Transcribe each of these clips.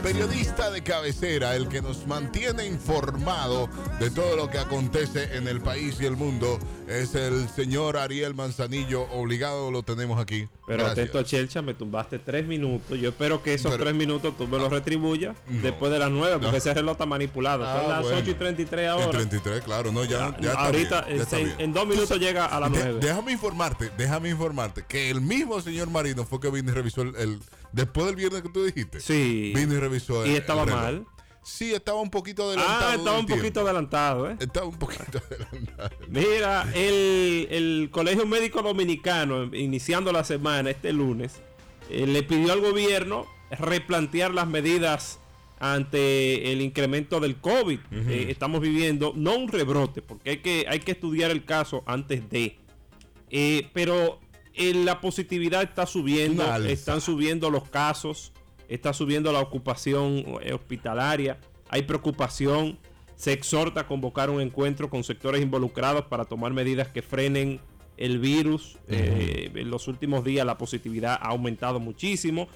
periodista de cabecera, el que nos mantiene informado de todo lo que acontece en el país y el mundo, es el señor Ariel Manzanillo. Obligado lo tenemos aquí. Pero atento a Chelcha, me tumbaste tres minutos. Yo espero que esos tres minutos tú me los retribuyas después de las nueve, porque ese reloj está manipulado. Son ah, las 8 y 33 ahora. 33, claro, no, ya, ya Ahorita, en, dos minutos llega a las nueve. déjame informarte, déjame informarte que el mismo señor Marino fue que vino y revisó el, después del viernes que tú dijiste. Sí. Vino y revisó el, Y estaba mal. Sí, estaba un poquito adelantado. Ah, estaba un poquito adelantado, ¿eh? Estaba un poquito adelantado. Mira, el, el Colegio Médico Dominicano, iniciando la semana, este lunes, eh, le pidió al gobierno replantear las medidas ante el incremento del COVID. Eh, estamos viviendo, no un rebrote, porque hay que, hay que estudiar el caso antes de. Eh, pero la positividad está subiendo, están subiendo los casos está subiendo la ocupación eh, hospitalaria, hay preocupación, se exhorta a convocar un encuentro con sectores involucrados para tomar medidas que frenen el virus. Eh, en los últimos días la positividad ha aumentado muchísimo,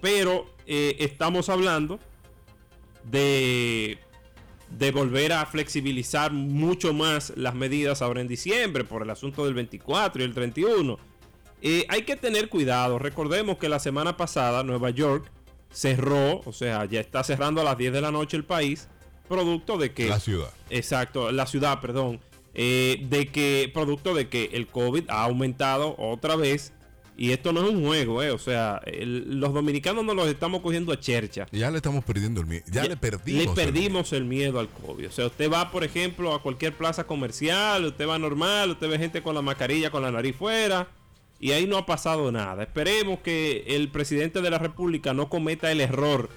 pero eh, estamos hablando de, de volver a flexibilizar mucho más las medidas ahora en diciembre por el asunto del 24 y el 31. Hay que tener cuidado. Recordemos que la semana pasada Nueva York cerró, o sea, ya está cerrando a las 10 de la noche el país, producto de que... La ciudad. Exacto, la ciudad, perdón. Eh, de que, producto de que el COVID ha aumentado otra vez. Y esto no es un juego, eh. O sea, los dominicanos no los estamos cogiendo a chercha. Ya le estamos perdiendo el miedo. Ya, le perdimos. Le perdimos el miedo. al COVID. O sea, usted va, por ejemplo, a cualquier plaza comercial, usted va normal, usted ve gente con la mascarilla, con la nariz fuera y ahí no ha pasado nada. Esperemos que el presidente de la República no cometa el error,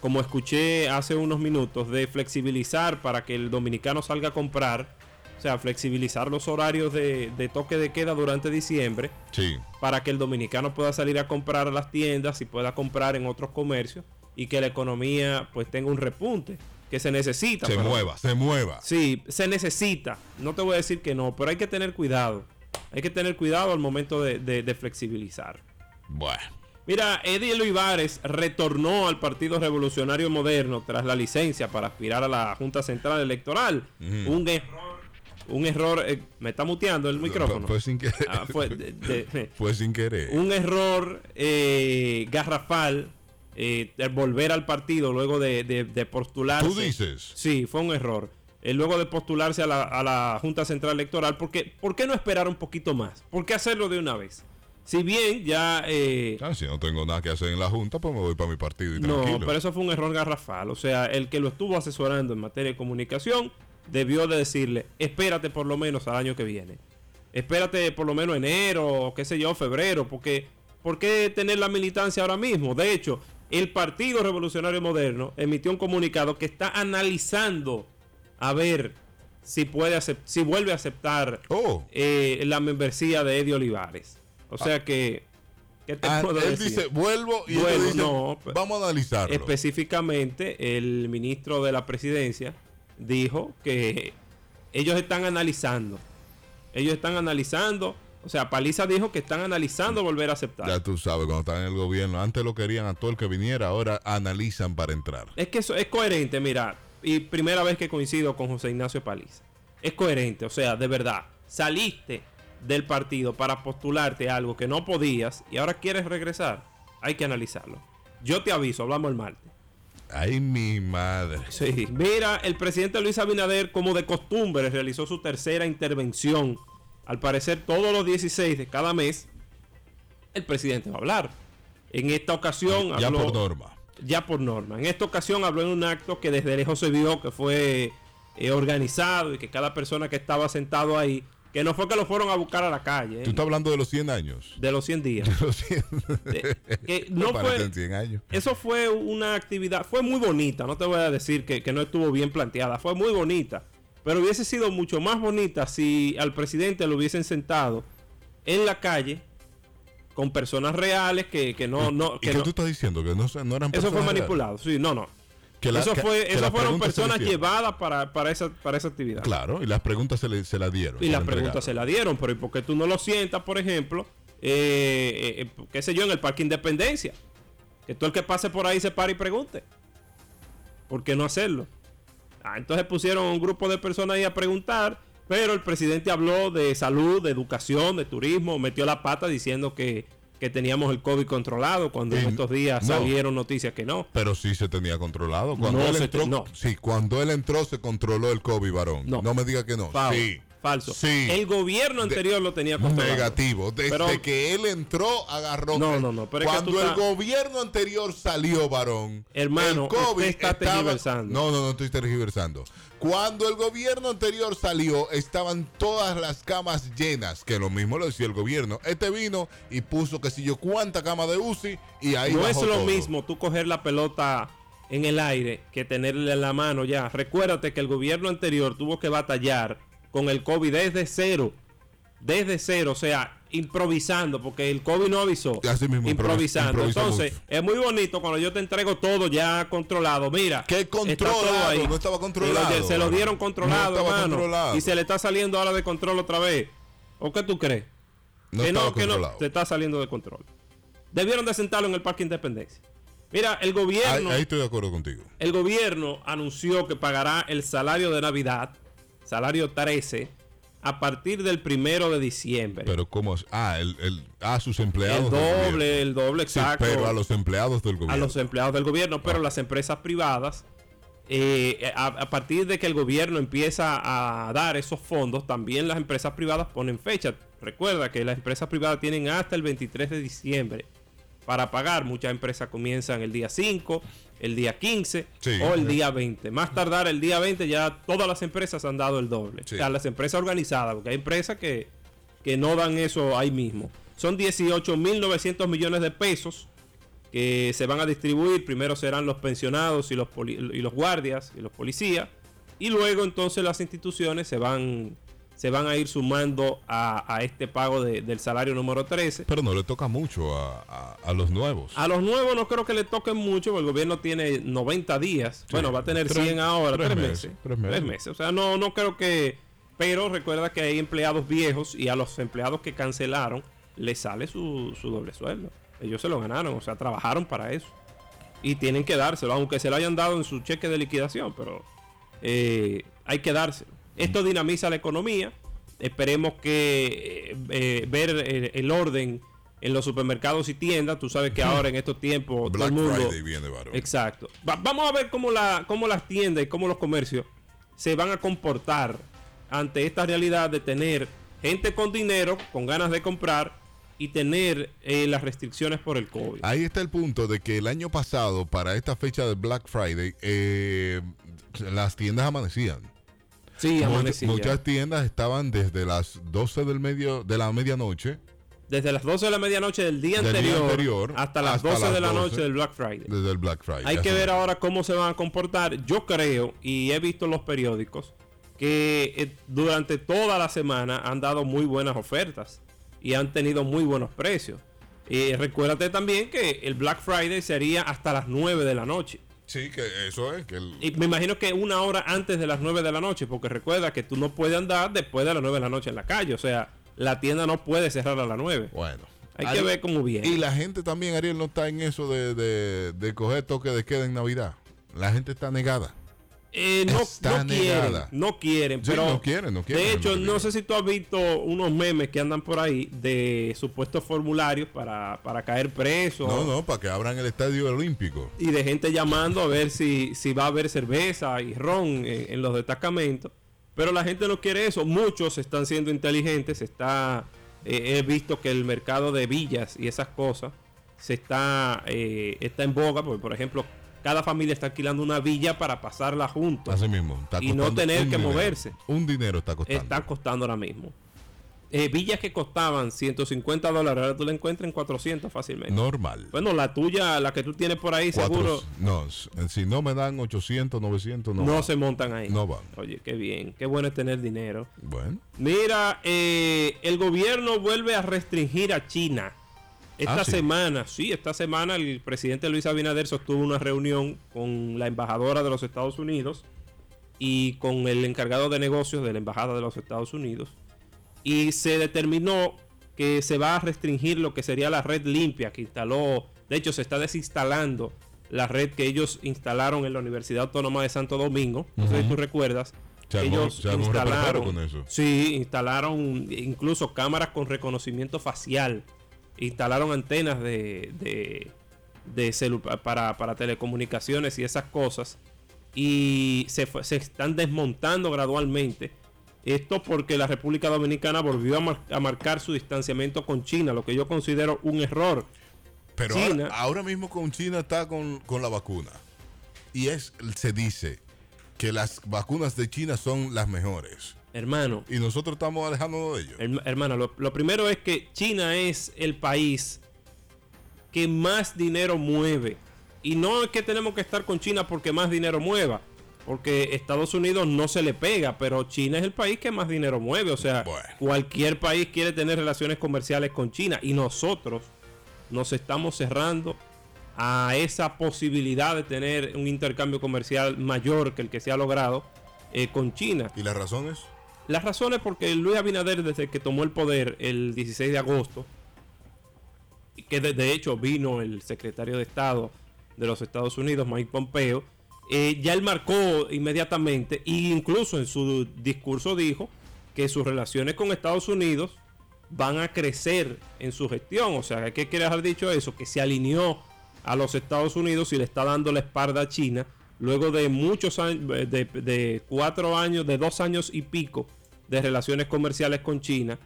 como escuché hace unos minutos, de flexibilizar para que el dominicano salga a comprar. O sea, flexibilizar los horarios de, toque de queda durante diciembre. Sí. Para que el dominicano pueda salir a comprar a las tiendas y pueda comprar en otros comercios. Y que la economía pues tenga un repunte. Que se necesita. Se mueva, se mueva. Sí, se necesita. No te voy a decir que no, pero hay que tener cuidado. Hay que tener cuidado al momento de, flexibilizar. Bueno. Mira, Eddie Olivares retornó al Partido Revolucionario Moderno tras la licencia para aspirar a la Junta Central Electoral. Un error. Un error. Eh, me está muteando el micrófono. Fue, sin querer. Ah, fue, sin querer. Un error eh, garrafal. Eh, volver al partido luego de, de postularse. ¿Tú dices? Sí, fue un error. Eh, luego de postularse a la, Junta Central Electoral. Porque, ¿Por qué no esperar un poquito más? ¿Por qué hacerlo de una vez? Si bien ya... Eh, ah, si no tengo nada que hacer en la Junta, pues me voy para mi partido y No, pero eso fue un error garrafal. O sea, el que lo estuvo asesorando en materia de comunicación debió de decirle, espérate por lo menos al año que viene. Espérate por lo menos enero, qué sé yo, febrero, porque ¿por qué tener la militancia ahora mismo? De hecho, el Partido Revolucionario Moderno emitió un comunicado que está analizando a ver si puede si vuelve a aceptar oh. eh, la membresía de Eddie Olivares. O sea ah. que ¿qué te ah, él dice vuelvo y no, vamos a analizarlo. Específicamente el ministro de la presidencia dijo que ellos están analizando. Ellos están analizando o sea, Paliza dijo que están analizando volver a aceptar. Ya tú sabes, cuando están en el gobierno, antes lo querían a todo el que viniera, ahora analizan para entrar. Es que eso es coherente, mira y primera vez que coincido con José Ignacio Paliza. Es coherente, o sea, de verdad, saliste del partido para postularte algo que no podías y ahora quieres regresar. Hay que analizarlo. Yo te aviso, hablamos el martes. Ay, mi madre. Sí, mira, el presidente Luis Abinader, como de costumbre, realizó su tercera intervención. Al parecer, todos los 16 de cada mes, el presidente va a hablar. En esta ocasión, ya por norma ya por norma. En esta ocasión habló en un acto que desde lejos se vio que fue eh, organizado y que cada persona que estaba sentado ahí, que no fue que lo fueron a buscar a la calle. ¿Tú estás hablando de los 100 años? De los 100 días. De los 100. que no fue, 100 años. Eso fue una actividad, fue muy bonita, no te voy a decir que, que no estuvo bien planteada, fue muy bonita. Pero hubiese sido mucho más bonita si al presidente lo hubiesen sentado en la calle con personas reales que, que no... no ¿Y que tú estás diciendo? Que no, no eran Eso fue manipulado, sí, no, no. Que eso fue, eso fueron personas llevadas para, para, esa, para esa actividad. Claro, y las preguntas se, le, se las dieron. Y las preguntas se las dieron, pero ¿y por qué tú no lo sientas, por ejemplo, eh, eh, qué sé yo, en el Parque Independencia? Que todo el que pase por ahí se pare y pregunte. ¿Por qué no hacerlo? Ah, entonces pusieron un grupo de personas ahí a preguntar, pero el presidente habló de salud, de educación, de turismo, metió la pata diciendo que, que teníamos el COVID controlado cuando en estos días no. salieron noticias que no. Pero sí se tenía controlado. Cuando No él entró, te- no. sí, cuando él entró se controló el COVID, varón. No. Me diga que no. Sí. Falso. Sí. El gobierno anterior lo tenía controlado. Negativo. Desde Pero- que él entró, agarró. No, no, no, pero es que Cuando el gobierno anterior salió, varón. Hermano, el COVID usted está estaba- tergiversando. No, no, no estoy tergiversando. Cuando el gobierno anterior salió, estaban todas las camas llenas, que lo mismo lo decía el gobierno. Este vino y puso que si yo cuánta cama de UCI y ahí no es lo todo. mismo tú coger la pelota en el aire que tenerla en la mano ya. Recuérdate que el gobierno anterior tuvo que batallar con el COVID desde cero. Desde cero, o sea, improvisando, porque el COVID no avisó. Así mismo, improvis- improvisando. Entonces, es muy bonito cuando yo te entrego todo ya controlado. Mira, ¿Qué está todo controlado? ahí. No estaba Se lo- controlado, Se lo, dieron controlado, No hermano. controlado. Y se le está saliendo ahora de control otra vez. ¿O qué tú crees? No que no, que no, te está saliendo de control. Debieron de sentarlo en el Parque Independencia. Mira, el Ahí, gobierno, ahí estoy de acuerdo contigo. el gobierno anunció que pagará el salario de Navidad, salario 13, a partir del primero de diciembre. Pero cómo? Ah, el, el, a sus empleados. el doble, el doble Sí, exacto. pero a los empleados del gobierno. a los empleados del gobierno, pero Ah. las empresas privadas, eh, a, a partir de que el gobierno empieza a dar esos fondos, también las empresas privadas ponen fecha. Recuerda que las empresas privadas tienen hasta el 23 de diciembre para pagar. Muchas empresas comienzan el día 5, el día 15 Sí. o el día 20. Más tardar el día 20 ya todas las empresas han dado el doble. Sí. O sea, las empresas organizadas, porque hay empresas que, que no dan eso ahí mismo. Son 18.900 millones de pesos que se van a distribuir. Primero serán los pensionados y los, y los guardias y los policías. Y luego entonces las instituciones se van, se van a ir sumando a, a este pago de- del salario número 13. Pero no le toca mucho a, a- a los nuevos. A los nuevos no creo que le toquen mucho, porque el gobierno tiene 90 días. Bueno, va a tener Tres- 100 ahora, tres 3 meses, meses. tres meses. O sea, no, no creo que... Pero recuerda que hay empleados viejos y a los empleados que cancelaron les sale su, su doble sueldo. Ellos se lo ganaron, o sea, trabajaron para eso. Y tienen que dárselo, aunque se lo hayan dado en su cheque de liquidación, pero eh, hay que dárselo. Esto dinamiza la economía. Esperemos que eh, eh, ver el, el orden en los supermercados y tiendas. Tú sabes que ahora en estos tiempos todo Black el mundo... Friday viene, varón. Exacto. Va- vamos a ver cómo, la, cómo las tiendas y cómo los comercios se van a comportar ante esta realidad de tener gente con dinero, con ganas de comprar y tener eh, las restricciones por el COVID. Ahí está el punto de que el año pasado, para esta fecha de Black Friday, eh, las tiendas amanecían. Sí, Much- amanecía. muchas tiendas estaban desde las 12 del medio, de la medianoche, Desde las 12 de la medianoche del día, Del día anterior, hasta las hasta 12 de la 12. noche del Black Friday. desde el Black Friday. Hay que ver ahora cómo se van a comportar. Yo creo, y he visto en los periódicos, que eh, durante toda la semana han dado muy buenas ofertas y han tenido muy buenos precios. Y recuérdate también que el Black Friday sería hasta las 9 de la noche. Sí, que eso es. Que el- Y me imagino que una hora antes de las 9 de la noche, porque recuerda que tú no puedes andar después de las 9 de la noche en la calle. O sea, la tienda no puede cerrar a las 9. Bueno. Hay que ver cómo viene. Y la gente también, Ariel, no está en eso de, de, de coger toque de queda en Navidad. La gente está negada. Eh, no, quieren, no quieren, Sí, pero no quieren, no quieren, de hecho, no sé si tú has visto unos memes que andan por ahí de supuestos formularios para, para caer preso No, no, para que abran el estadio olímpico. y de gente llamando a ver si, si va a haber cerveza y ron en, en los destacamentos. Pero la gente no quiere eso. Muchos están siendo inteligentes. Está, eh, he visto que el mercado de villas y esas cosas se está, eh, está en boga. Porque, por ejemplo, cada familia está alquilando una villa para pasarla juntos. Así mismo. está Y no tener que dinero. moverse. Un dinero está costando. Están costando ahora mismo. Eh, villas que costaban 150 dólares, ahora tú la encuentras en 400 fácilmente. Normal. Bueno, la tuya, la que tú tienes por ahí, Cuatro- seguro No, s- si no me dan 800, 900, no. no, se montan ahí. No van. Oye, qué bien, qué bueno es tener dinero. Bueno. Mira, eh, el gobierno vuelve a restringir a China. Esta Ah, sí. semana, sí, esta semana el presidente Luis Abinader sostuvo una reunión con la embajadora de los Estados Unidos y con el encargado de negocios de la embajada de los Estados Unidos. Y se determinó que se va a restringir lo que sería la red limpia que instaló, de hecho se está desinstalando la red que ellos instalaron en la Universidad Autónoma de Santo Domingo. No sé si tú recuerdas. Se ellos armó instalaron, con eso. sí, instalaron incluso cámaras con reconocimiento facial, instalaron antenas de, de, de celu- para, para telecomunicaciones y esas cosas, y se, se están desmontando gradualmente. Esto porque la República Dominicana volvió a, mar- a marcar su distanciamiento con China, lo que yo considero un error. Pero China- ahora, ahora mismo con China está con, con la vacuna. Y es, se dice que las vacunas de China son las mejores. Hermano, Y nosotros estamos alejándonos de ellos. Herm- hermano, lo, lo primero es que China es el país que más dinero mueve. Y no es que tenemos que estar con China porque más dinero mueva. Porque Estados Unidos no se le pega, pero China es el país que más dinero mueve. O sea, Bueno. cualquier país quiere tener relaciones comerciales con China. Y nosotros nos estamos cerrando a esa posibilidad de tener un intercambio comercial mayor que el que se ha logrado eh, con China. ¿Y las razones? Las razones porque Luis Abinader desde que tomó el poder el 16 de agosto, que de, hecho vino el secretario de Estado de los Estados Unidos, Mike Pompeo, eh, ya él marcó inmediatamente e incluso en su discurso dijo que sus relaciones con Estados Unidos van a crecer en su gestión. O sea, ¿qué quiere dejar dicho eso? Que se alineó a los Estados Unidos y le está dando la espalda a China luego de muchos años, de cuatro años, de dos años y pico de relaciones comerciales con China,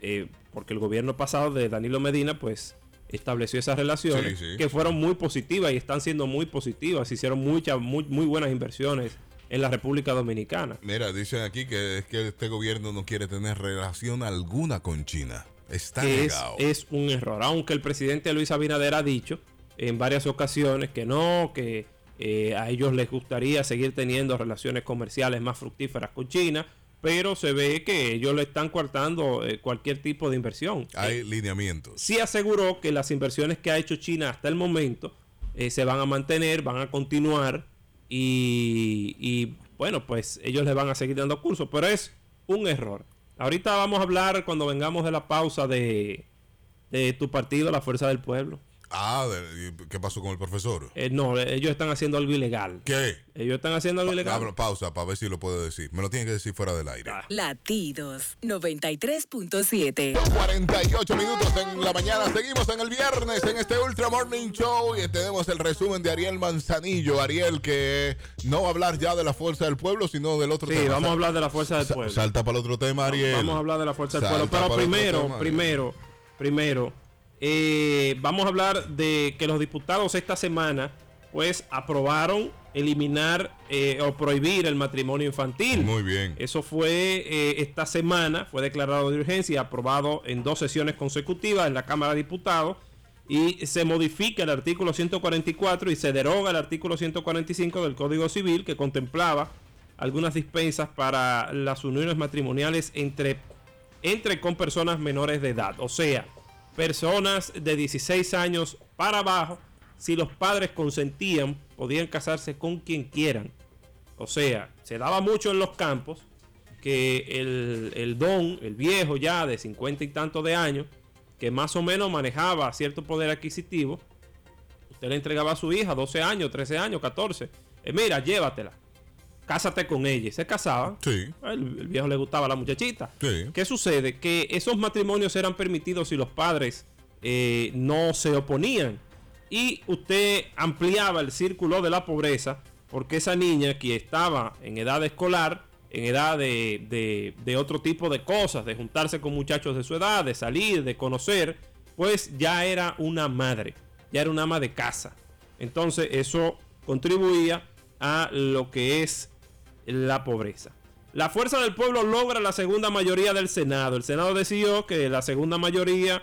eh, porque el gobierno pasado de Danilo Medina, pues estableció esas relaciones Sí, sí, que sí. fueron muy positivas y están siendo muy positivas. Hicieron muchas, muy, muy buenas inversiones en la República Dominicana. Mira, dicen aquí que es que este gobierno no quiere tener relación alguna con China. Está es, es un error. Aunque el presidente Luis Abinader ha dicho en varias ocasiones que no, que eh, a ellos les gustaría seguir teniendo relaciones comerciales más fructíferas con China, pero se ve que ellos le están coartando eh, cualquier tipo de inversión. Hay lineamientos. Sí aseguró que las inversiones que ha hecho China hasta el momento eh, se van a mantener, van a continuar y, y, bueno, pues ellos le van a seguir dando curso, pero es un error. Ahorita vamos a hablar cuando vengamos de la pausa de, de tu partido, la Fuerza del Pueblo. Ah, ¿qué pasó con el profesor? Eh, no, ellos están haciendo algo ilegal. ¿Qué? Ellos están haciendo algo ilegal. Habla- pausa para ver si lo puedo decir. Me lo tiene que decir fuera del aire. Ah. Latidos 93.7. 48 minutos en la mañana. Seguimos en el viernes en este Ultra Morning Show y tenemos el resumen de Ariel Manzanillo. Ariel que no va a hablar ya de la fuerza del pueblo, sino del otro Sí, tema. vamos a hablar de la Fuerza del sa- Pueblo. Salta para el otro tema, Ariel. Vamos a hablar de la fuerza del Salta pueblo. Pero primero, primero, primero, eh, vamos a hablar de que los diputados esta semana, pues, aprobaron eliminar eh, o prohibir el matrimonio infantil. Muy bien. Eso fue eh, esta semana, fue declarado de urgencia y aprobado en dos sesiones consecutivas en la Cámara de Diputados. Y se modifica el artículo 144 y se deroga el artículo 145 del Código Civil que contemplaba algunas dispensas para las uniones matrimoniales entre, entre con personas menores de edad. O sea, personas de 16 años para abajo, si los padres consentían, podían casarse con quien quieran. O sea, se daba mucho en los campos que el, el don, el viejo ya de 50 y tantos de años, que más o menos manejaba cierto poder adquisitivo, usted le entregaba a su hija 12 años, 13 años, 14. Eh, mira, llévatela. Cásate con ella. Y se casaban. Sí. El, el viejo le gustaba a la muchachita. Sí. ¿Qué sucede? Que esos matrimonios eran permitidos si los padres eh, no se oponían. Y usted ampliaba el círculo de la pobreza porque esa niña que estaba en edad escolar, en edad de, de- de otro tipo de cosas, de juntarse con muchachos de su edad, de salir, de conocer, pues ya era una madre, ya era una ama de casa. Entonces eso contribuía a lo que es la pobreza. La fuerza del pueblo logra la segunda mayoría del Senado. El Senado decidió que la segunda mayoría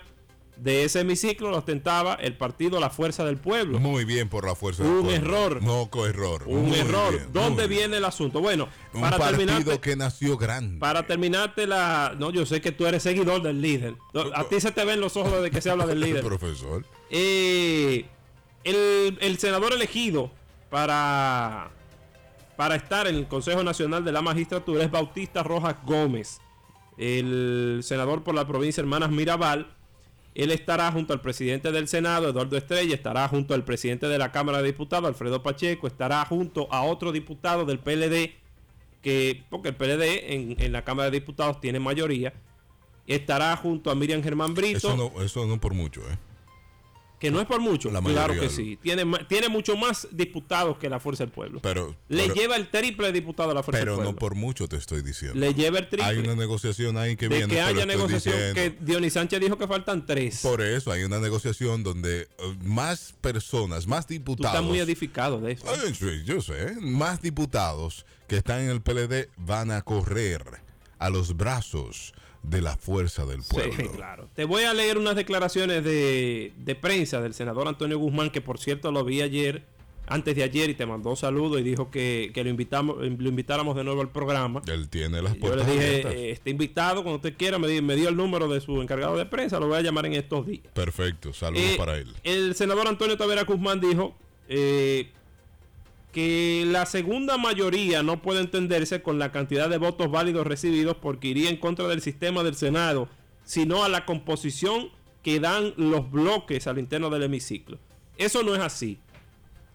de ese hemiciclo lo ostentaba el partido La Fuerza del Pueblo. Muy bien por la fuerza Un del pueblo. error. Moco error. Un Muy error. bien, ¿Dónde bien. viene el asunto? Bueno, Un para terminarte, que nació grande. para terminarte la... No, yo sé que tú eres seguidor del líder. A ti se te ven los ojos de que se habla del líder. Profesor. Eh, el, el senador elegido para, para estar en el Consejo Nacional de la Magistratura es Bautista Rojas Gómez, el senador por la provincia Hermanas Mirabal. Él estará junto al presidente del Senado, Eduardo Estrella, estará junto al presidente de la Cámara de Diputados, Alfredo Pacheco, estará junto a otro diputado del PLD, que, porque el PLD en, en la Cámara de Diputados tiene mayoría, estará junto a Miriam Germán Brito. Eso no, eso no por mucho, ¿eh? Que no es por mucho. La claro que sí. Tiene, tiene mucho más diputados que la Fuerza del Pueblo. Pero, Le pero, lleva el triple de diputados a la Fuerza pero del no Pueblo. por mucho te estoy diciendo. Le lleva el triple. Hay una negociación ahí que de viene. que haya negociación. diciendo. Que Dionis Sánchez dijo que faltan tres. Por eso hay una negociación donde eh, más personas, más Tú diputados. estás muy edificado de eso. Yo sé, más diputados que están en el PLD van a correr a los brazos de la fuerza del pueblo. Sí, claro. Te voy a leer unas declaraciones de, de prensa del senador Antonio Guzmán, que por cierto lo vi ayer, antes de ayer, y te mandó un saludo y dijo que, que lo, invitamos, lo invitáramos de nuevo al programa. Él tiene las Yo le puertas dije, abiertas. está invitado cuando usted quiera, me, me dio el número de su encargado de prensa, lo voy a llamar en estos días. Perfecto, saludos Eh, para él. El senador Antonio Tavera Guzmán dijo eh, que la segunda mayoría no puede entenderse con la cantidad de votos válidos recibidos porque iría en contra del sistema del Senado, sino a la composición que dan los bloques al interno del hemiciclo. Eso no es así.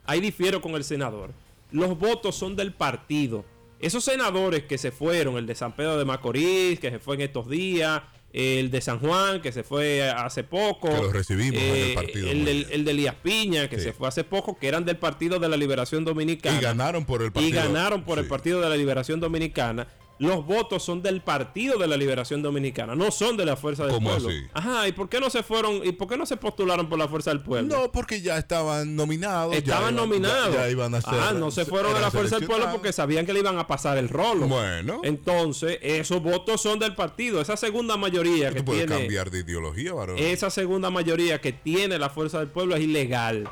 Ahí difiero con el senador. Los votos son del partido. Esos senadores que se fueron, el de San Pedro de Macorís, que se fue en estos días, el de San Juan, que se fue hace poco. Que lo recibimos en el partido, El, del, el de Elías Piña, que Sí. se fue hace poco, que eran del Partido de la Liberación Dominicana. Y ganaron por el Y partido. ganaron por el. Partido de la Liberación Dominicana. Los votos son del Partido de la Liberación Dominicana, no son de la Fuerza del ¿Cómo Pueblo. así? Ajá, ¿y por qué no se fueron y por qué no se postularon por la Fuerza del Pueblo? No, porque ya estaban nominados. ya Estaban iban- nominados. Ya, ya iban a ser. ah, no se fueron a la Fuerza del Pueblo porque sabían que le iban a pasar el rolo. Bueno. Entonces, esos votos son del partido. Esa segunda mayoría que Tú puedes tiene. cambiar de ideología, varón. Esa segunda mayoría que tiene la Fuerza del Pueblo es ilegal.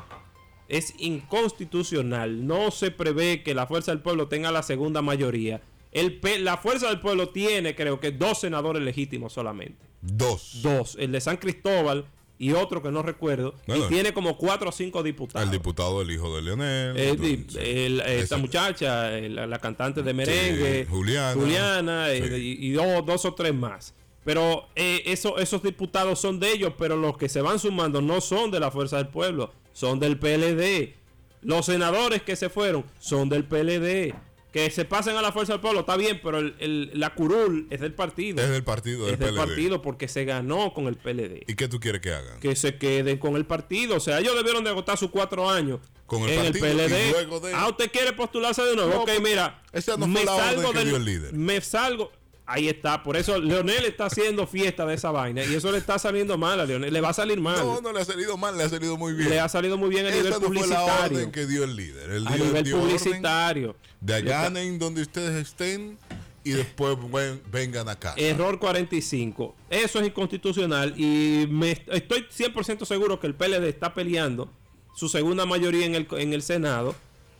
Es inconstitucional. No se prevé que la Fuerza del Pueblo tenga la segunda mayoría. El la Fuerza del Pueblo tiene, creo que, dos senadores legítimos solamente. Dos. Dos. El de San Cristóbal y otro que no recuerdo. Bueno. y tiene como cuatro o cinco diputados. El diputado, el hijo de Leonel. Eh, el- esta muchacha, eh, la, la cantante de merengue, Juliana. Juliana, eh, Sí. y, y dos, dos o tres más. Pero eh, eso- esos diputados son de ellos, pero los que se van sumando no son de la Fuerza del Pueblo, son del PLD. Los senadores que se fueron son del PLD. Que se pasen a la Fuerza del Pueblo, está bien, pero el- el- la curul es del partido. Es del partido, del Es del PLD. partido porque se ganó con el PLD. ¿Y qué tú quieres que hagan? Que se queden con el partido. O sea, ellos debieron de agotar sus cuatro años Con el en partido el PLD. y luego de- Ah, usted quiere postularse de nuevo. No, ok, mira. esa no fue la orden que dio el líder. Me salgo. Ahí está. Por eso Leonel está haciendo fiesta de esa vaina. Y eso le está saliendo mal a Leonel. Le va a salir mal. No, no le ha salido mal, le ha salido muy bien. Le ha salido muy bien a nivel no fue la publicitario. orden que dio el líder. El a líder nivel dio publicitario. de ganen donde ustedes estén y después ven- vengan acá. Error 45. Eso es inconstitucional y me estoy 100% seguro que el PLD está peleando su segunda mayoría en el, en el Senado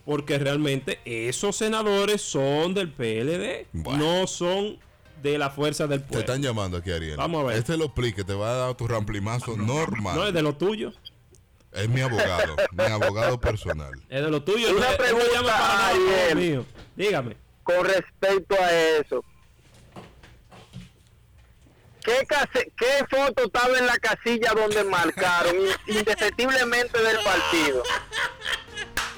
porque realmente esos senadores son del PLD, Bueno. no son de la fuerza del Te pueblo. están llamando aquí, Ariel. Vamos a ver. Este lo explique, te va a dar tu ramplimazo normal. No es de lo tuyo, Es mi abogado, mi abogado personal. es de lo tuyo. Una no, es- no pregunta, llama para Ariel. mío. Dígame. con respecto a eso. ¿Qué, case- ¿Qué foto estaba en la casilla donde marcaron in- indefectiblemente del partido?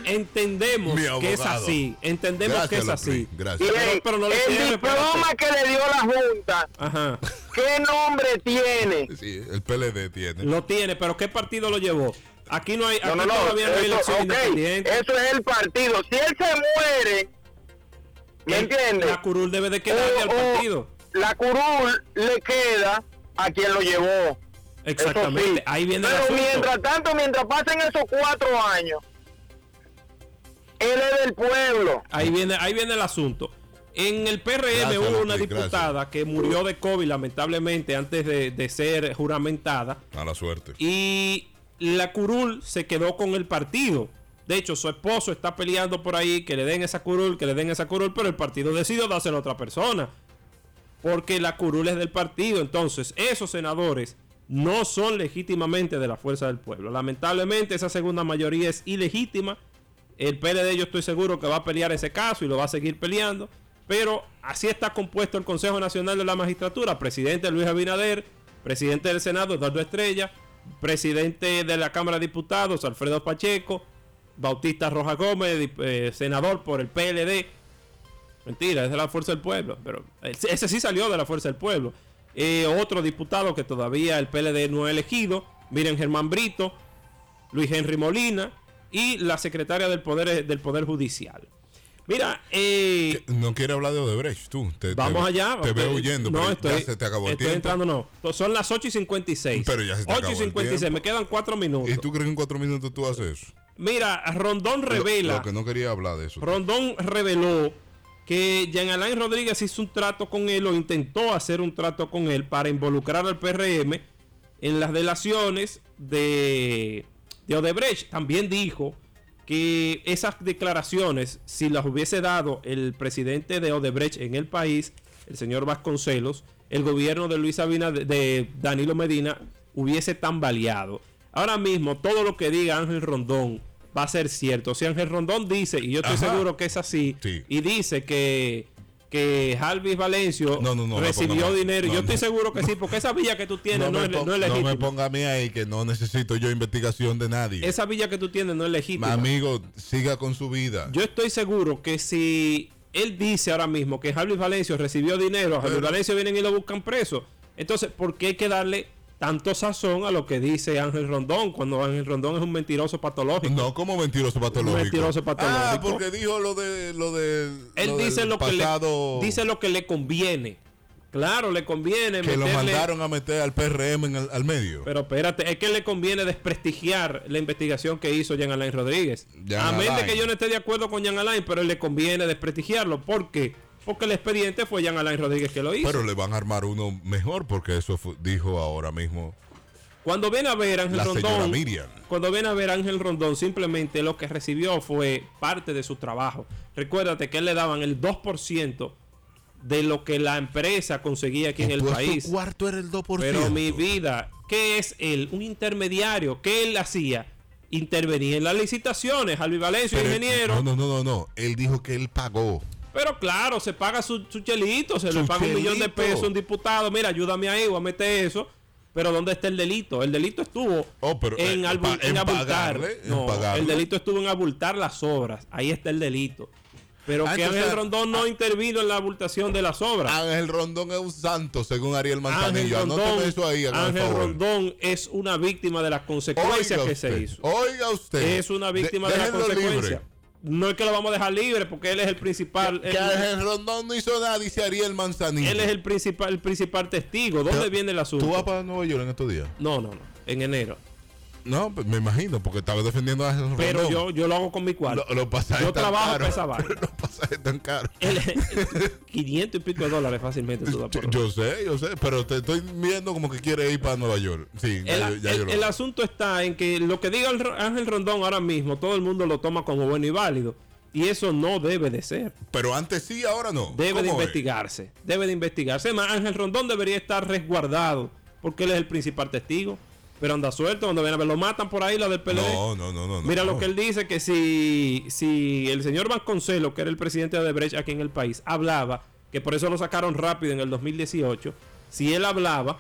Entendemos que es así. Entendemos Gracias, que es así. gracias. Pero- pero no le el diploma que le dio la Junta, Ajá. ¿qué nombre tiene? Sí, el PLD tiene. Lo tiene, pero ¿qué partido lo llevó? Aquí no hay, aquí No, no, no, todavía no hay eso, elección independiente. eso es el partido. Si él se muere, ¿me entiendes? La curul debe de quedarle O- al partido. La curul le queda a quien lo llevó. Exactamente. Eso sí. Ahí viene el Pero mientras tanto, mientras pasen esos cuatro años, él es del pueblo. Ahí viene, ahí viene el asunto. En el PRM Gracias, hubo una diputada que murió de COVID lamentablemente antes de, de ser juramentada Mala suerte. y la curul se quedó con el partido. De hecho, su esposo está peleando por ahí que le den esa curul, que le den esa curul, pero el partido decidió dársela a otra persona. Porque la curul es del partido. Entonces, esos senadores no son legítimamente de la fuerza del pueblo. Lamentablemente, esa segunda mayoría es ilegítima. El PLD yo estoy seguro que va a pelear ese caso y lo va a seguir peleando. Pero así está compuesto el Consejo Nacional de la Magistratura. Presidente Luis Abinader, presidente del Senado Eduardo Estrella, presidente de la Cámara de Diputados, Alfredo Pacheco, Bautista Roja Gómez, eh, senador por el PLD. Mentira, es de la Fuerza del Pueblo, pero ese ese sí salió de la Fuerza del Pueblo. Eh, otro diputado que todavía el PLD no ha elegido, miren Germán Brito, Luis Henry Molina y la secretaria del Poder, del poder Judicial. Mira, eh, No quiere hablar de Odebrecht, tú. Te- te- Vamos allá. Te ok. veo huyendo, No, pero estoy, ya se te acabó el estoy tiempo. entrando, no. Son las 8 y 56. Pero ya se te 8 acabó y el 56. tiempo. Me quedan 4 minutos. ¿Y tú crees que en cuatro minutos tú haces eso? Mira, Rondón revela. Lo, que no quería hablar de eso. Rondón reveló que Jean Alain Rodríguez hizo un trato con él o intentó hacer un trato con él para involucrar al PRM en las delaciones de, de Odebrecht. También dijo que esas declaraciones, si las hubiese dado el presidente de Odebrecht en el país, el señor Vasconcelos, el gobierno de Luis Abinader, de Danilo Medina, hubiese tambaleado. Ahora mismo, todo lo que diga Ángel Rondón va a ser cierto. Si Ángel Rondón dice, y yo estoy Ajá. seguro que es así, Sí. y dice que que Jalvis Valencio No, no, no, recibió dinero, No, yo estoy no. seguro que sí, porque esa villa que tú tienes no, es, no es no legítima. me ponga a mí ahí que no necesito yo investigación de nadie. esa villa que tú tienes no es legítima. Amigo, siga con su vida. Yo estoy seguro que si él dice ahora mismo que Javier Valencia recibió dinero, a Javier Pero- Valencia vienen y lo buscan preso. Entonces, ¿por qué hay que darle tanto sazón a lo que dice Ángel Rondón cuando Ángel Rondón es un mentiroso patológico? No, como mentiroso patológico. Mentiroso patológico. Ah, porque dijo lo de lo de Él lo dice lo, que le, dice lo que le conviene. Claro, le conviene que lo mandaron a meter al PRM en el- al medio. Pero espérate, es que le conviene desprestigiar la investigación que hizo Jean Alain Rodríguez. Jean a menos que yo no esté de acuerdo con Jean Alain, pero le conviene desprestigiarlo. ¿Por qué? Porque el expediente fue Jean Alain Rodríguez que lo hizo. Pero le van a armar uno mejor porque eso dijo ahora mismo cuando viene a ver Ángel la Rondón, Miriam. cuando viene a ver Ángel Rondón, simplemente lo que recibió fue parte de su trabajo. Recuérdate que él le daban el 2% de lo que la empresa conseguía aquí en el país. cuarto era el 2%. Pero mi vida, ¿qué es él? Un intermediario. ¿Qué él hacía? Intervenía en las licitaciones. Alvi Valencia, Pero- ingeniero. No, no, no, no, no. Él dijo que él pagó. Pero claro, se paga su, su chelito, se le paga un millón de pesos a un diputado. Mira, ayúdame ahí, voy a meter eso. Pero ¿dónde está el delito? El delito estuvo Oh, pero, en, eh, en en abultar. pagarle, No, el delito estuvo en abultar las obras. Ahí está el delito. Pero Ah, que Ángel Rondón no intervino en la abultación de las obras. Ángel Rondón es un santo, según Ariel Ángel Manzanillo. Anóteme Rondón, eso ahí, Ángel favor. Rondón es una víctima de las consecuencias Oiga que usted, se hizo. Oiga usted. Es una víctima De- de, la déjenlo consecuencia. libre. No es que lo vamos a dejar libre porque él es el principal. Que él, Ángel Rondón no hizo nada, dice Ariel Manzanillo. él es el principal, el principal testigo. ¿Dónde Pero, viene el asunto? ¿Tú vas para Nueva York en estos días? No, no, no. En enero. No, pues, me imagino, porque estaba defendiendo a Rondón. Pero yo, yo lo hago con mi cuarto. Lo- yo tan trabajo para esa vaina. Los pasajes tan caros. Él- 500 y pico de dólares fácilmente. tú Yo, sé, yo sé, pero te estoy viendo como que quiere ir para Nueva York. Sí, ya, El, yo- ya el- asunto está en que lo que diga el Ángel Rondón ahora mismo, todo el mundo lo toma como bueno y válido. Y eso no debe de ser. Pero antes sí, ahora no. Debe de investigarse. Debe de investigarse. Además, Ángel Rondón debería estar resguardado porque él es el principal testigo. Pero anda suelto, cuando ven a ver, lo matan por ahí, la del PLD. No, no, no, no. Mira no. lo que él dice, que si, si el señor Vasconcelos, que era el presidente de Odebrecht aquí en el país, hablaba, que por eso lo sacaron rápido en el 2018, si él hablaba,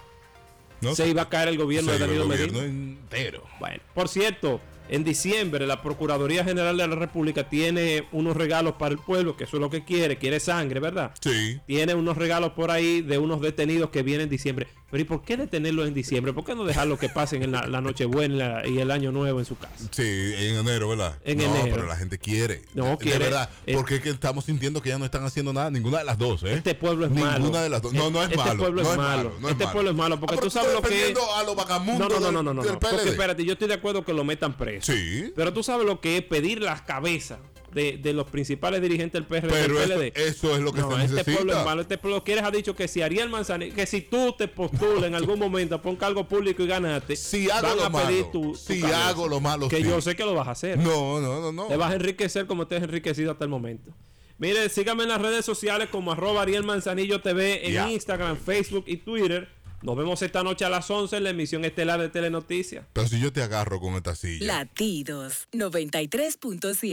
No, se iba a caer el gobierno de Danilo Medina. entero. Bueno, por cierto, en diciembre la Procuraduría General de la República tiene unos regalos para el pueblo, que eso es lo que quiere, quiere sangre, ¿verdad? Sí. Tiene unos regalos por ahí de unos detenidos que vienen en diciembre. Pero ¿y por qué detenerlos en diciembre? ¿Por qué no dejarlo que pasen en la, la Nochebuena y el Año Nuevo en su casa? Sí, en enero, ¿verdad? En no, enero. pero la gente quiere. No, de, quiere. De verdad. Eh, porque es que estamos sintiendo que ya no están haciendo nada, ninguna de las dos, ¿eh? Este pueblo es Ninguna malo. de las dos. No, no es Este malo. pueblo no es malo. no es Este malo. pueblo es malo, porque Ah, tú sabes lo que a los No, vagamundos no, no, no, no, no. del no. Porque PLD. espérate, yo estoy de acuerdo que lo metan preso. Sí. Pero tú sabes lo que es pedir las cabezas de, de los principales dirigentes del PR Pero del eso, PLD. eso es lo que no, se este necesita. pueblo es malo. Este pueblo quieres ha dicho que si Ariel Manzanillo, que si tú te postulas en algún momento por un cargo público y ganaste, Si hago van lo a pedir malo, tu, tu si cabeza. hago lo malo, que sí. yo sé que lo vas a hacer. No, no, no, no. Te vas a enriquecer como te has enriquecido hasta el momento. Mire, síganme en las redes sociales como arroba Ariel Manzanillo TV en. Instagram, Facebook y Twitter. Nos vemos esta noche a las 11 en la emisión estelar de Telenoticias. Pero si yo te agarro con esta silla. Latidos 93.7.